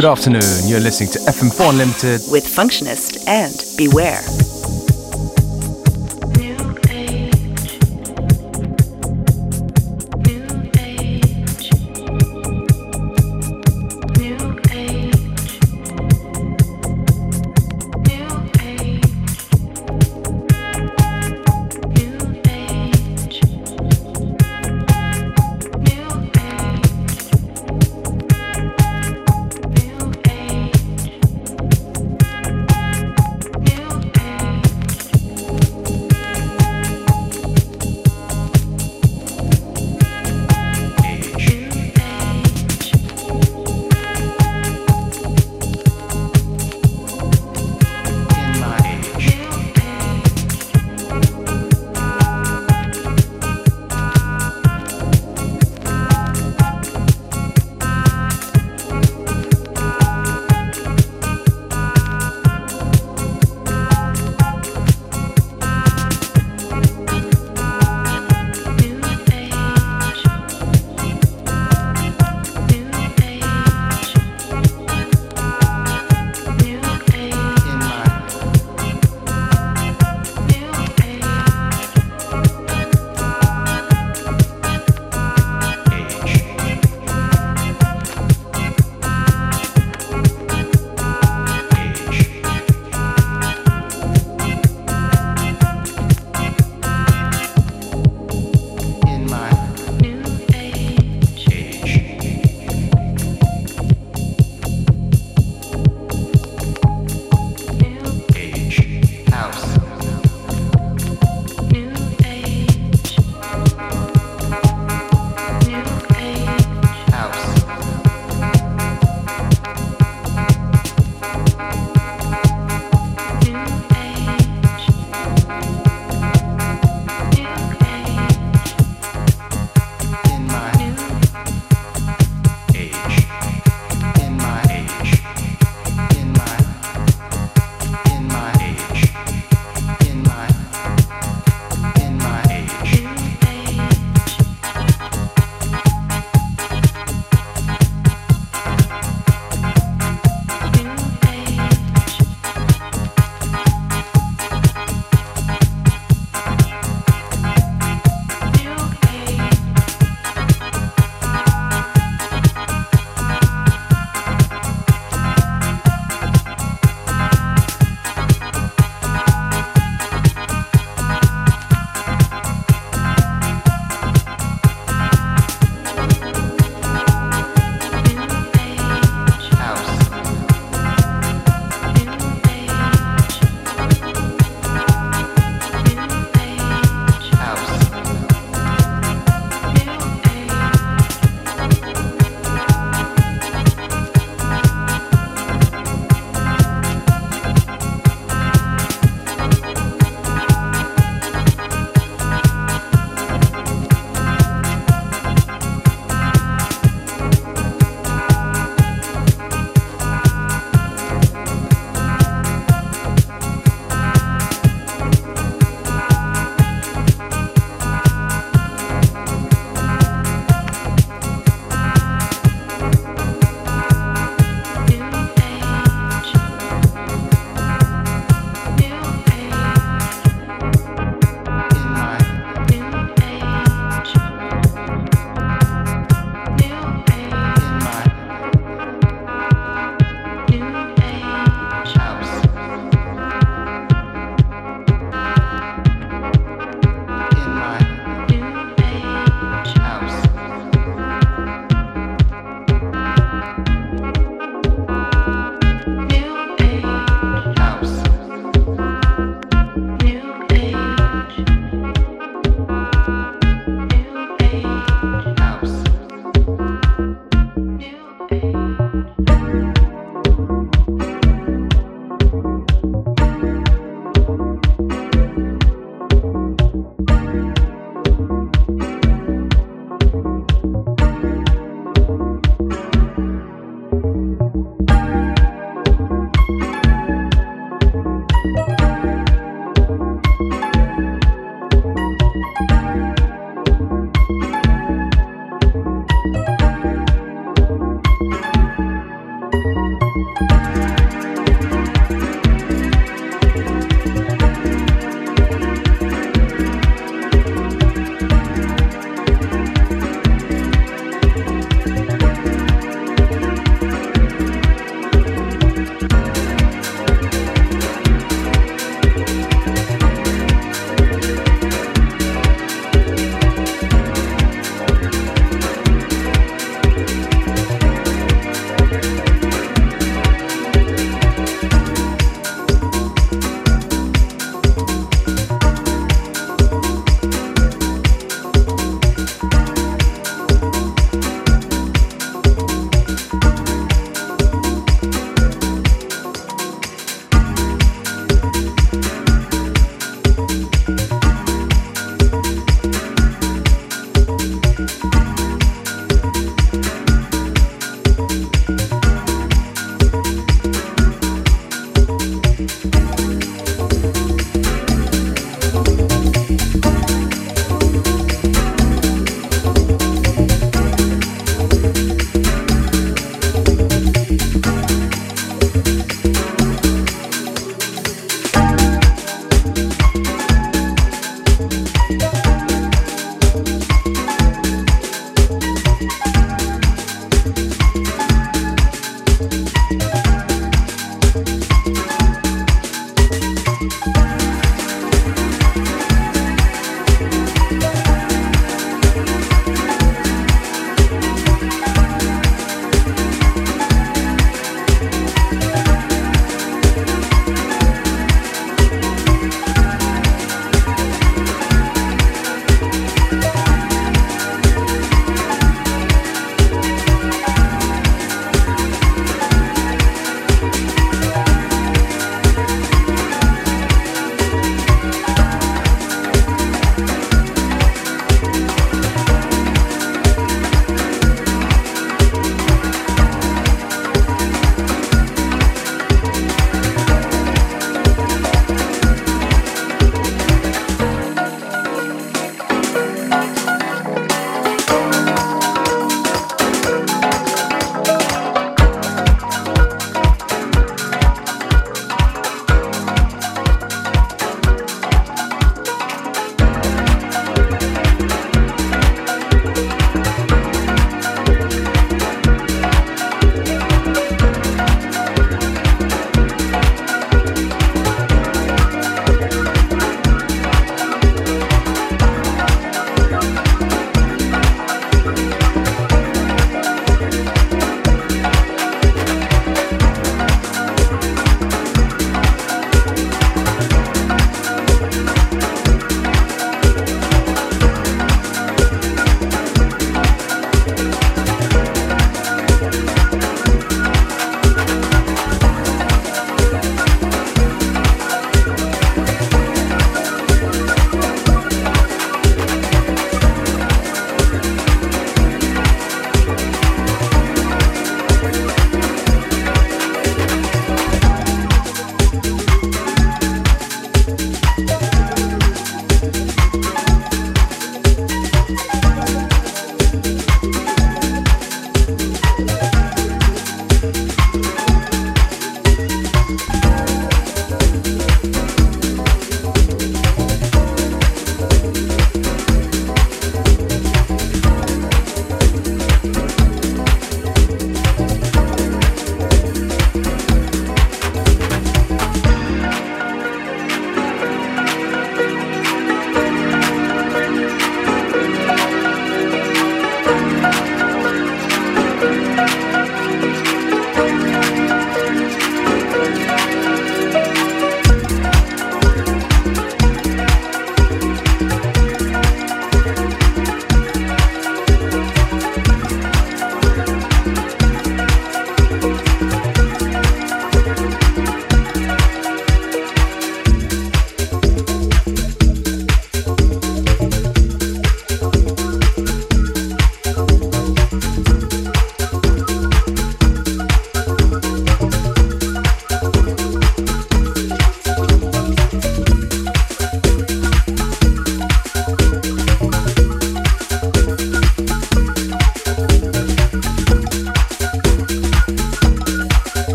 Good afternoon. You're listening to FM4 Unlimited. with Functionist and Beware.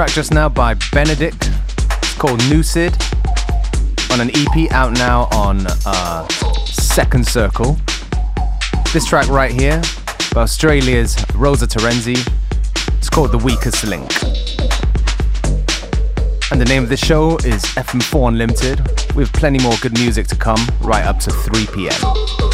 Track just now by Benedict. It's called Lucid on an EP out now on uh, Second Circle. This track right here by Australia's Rosa Terenzi. It's called The Weakest Link. And the name of the show is FM4 Unlimited. We have plenty more good music to come right up to 3 p.m.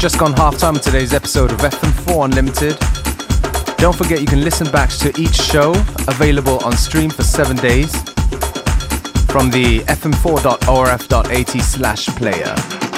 Just gone half time in today's episode of FM4 Unlimited. Don't forget you can listen back to each show available on stream for seven days from the fm4.orf.at slash player.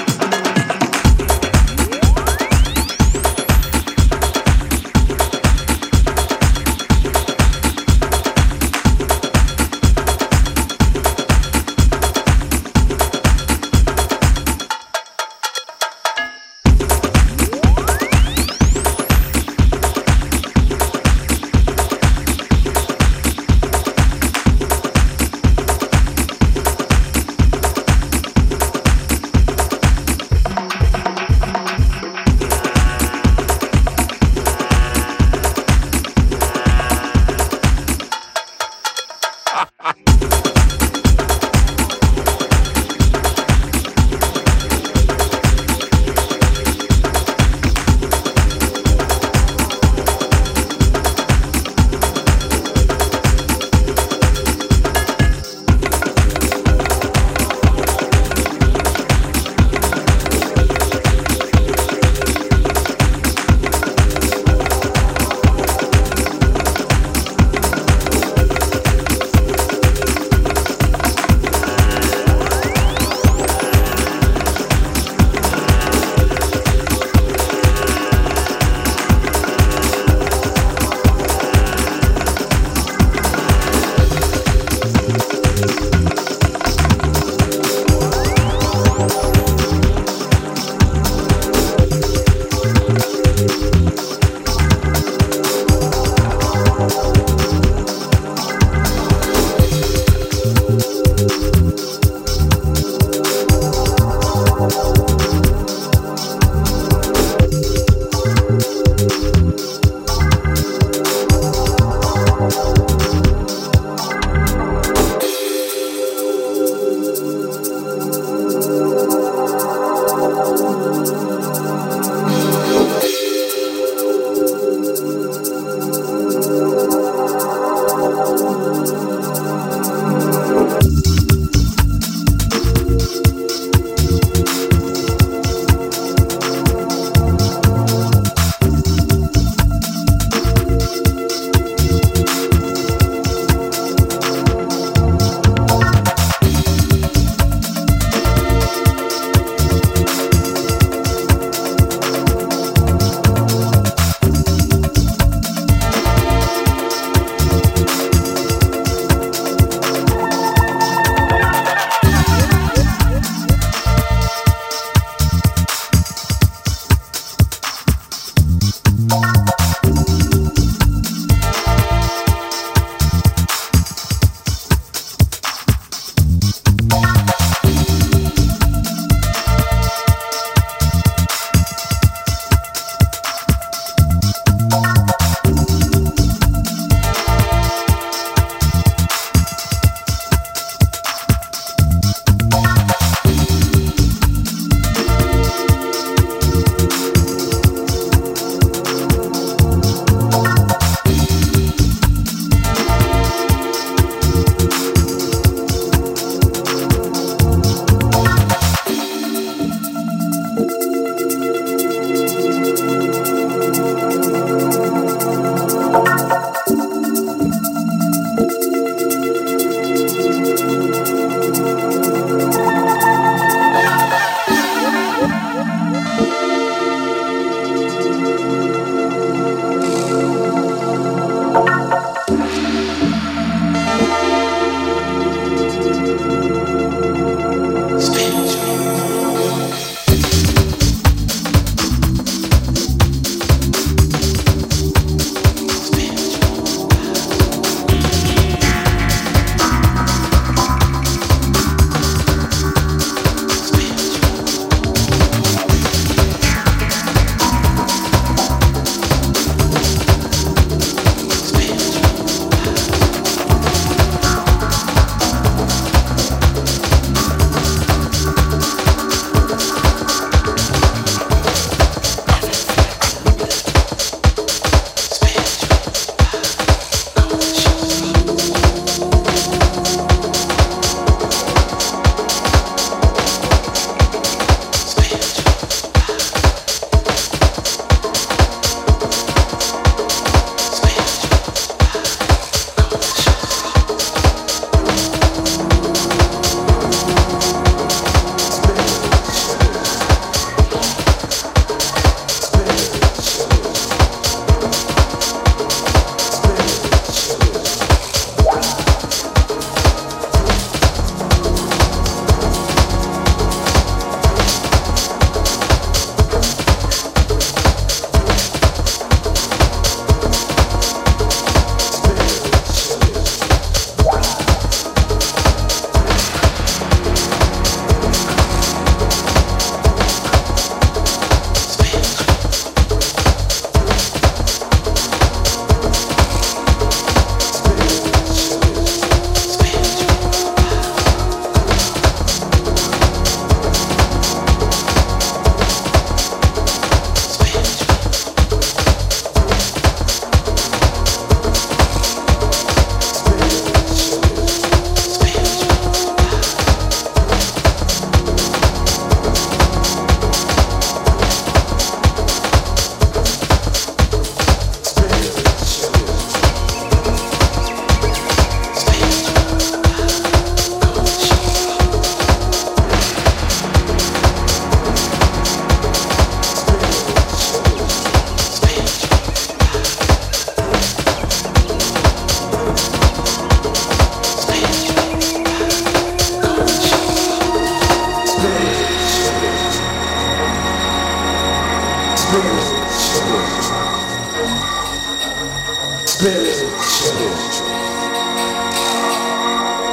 Spiritual spiritual,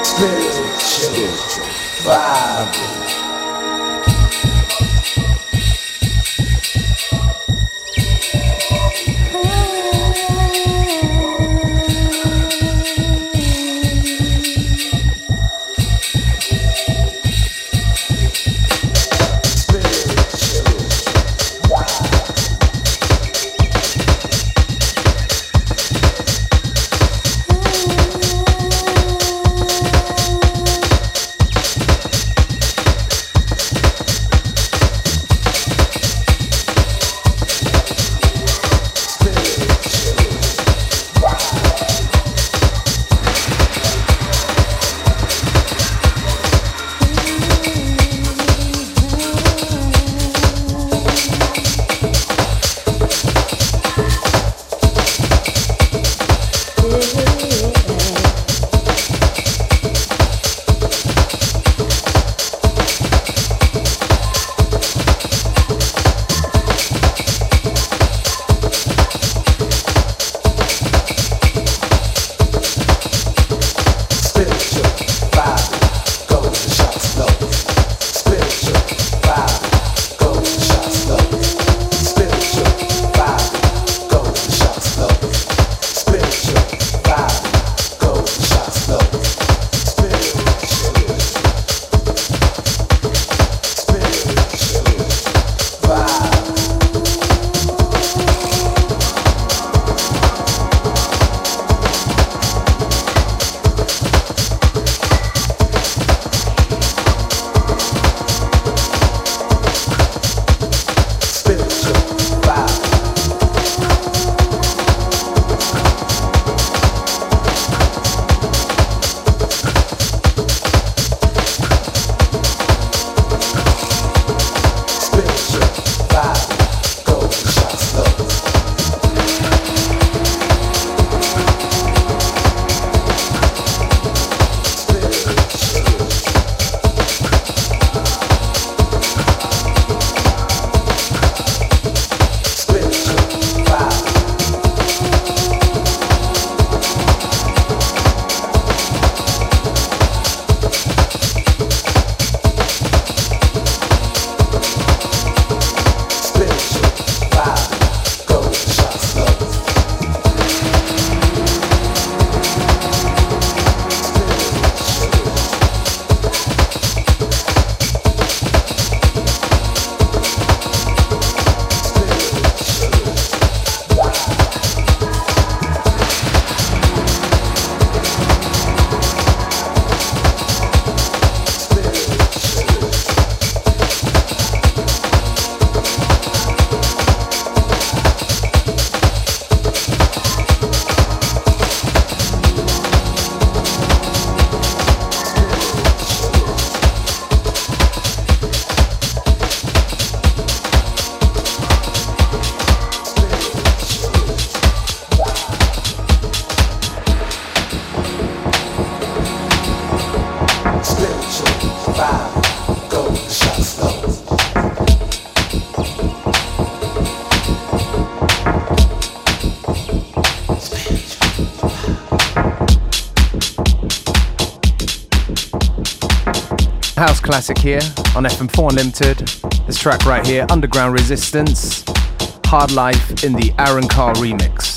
spiritual, Children vibe. Classic here on FM4 Unlimited. This track right here, Underground Resistance, Hard Life in the Aaron Carl remix.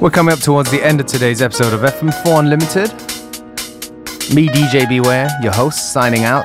We're coming up towards the end of today's episode of FM4 Unlimited. Me, DJ Beware, your host, signing out.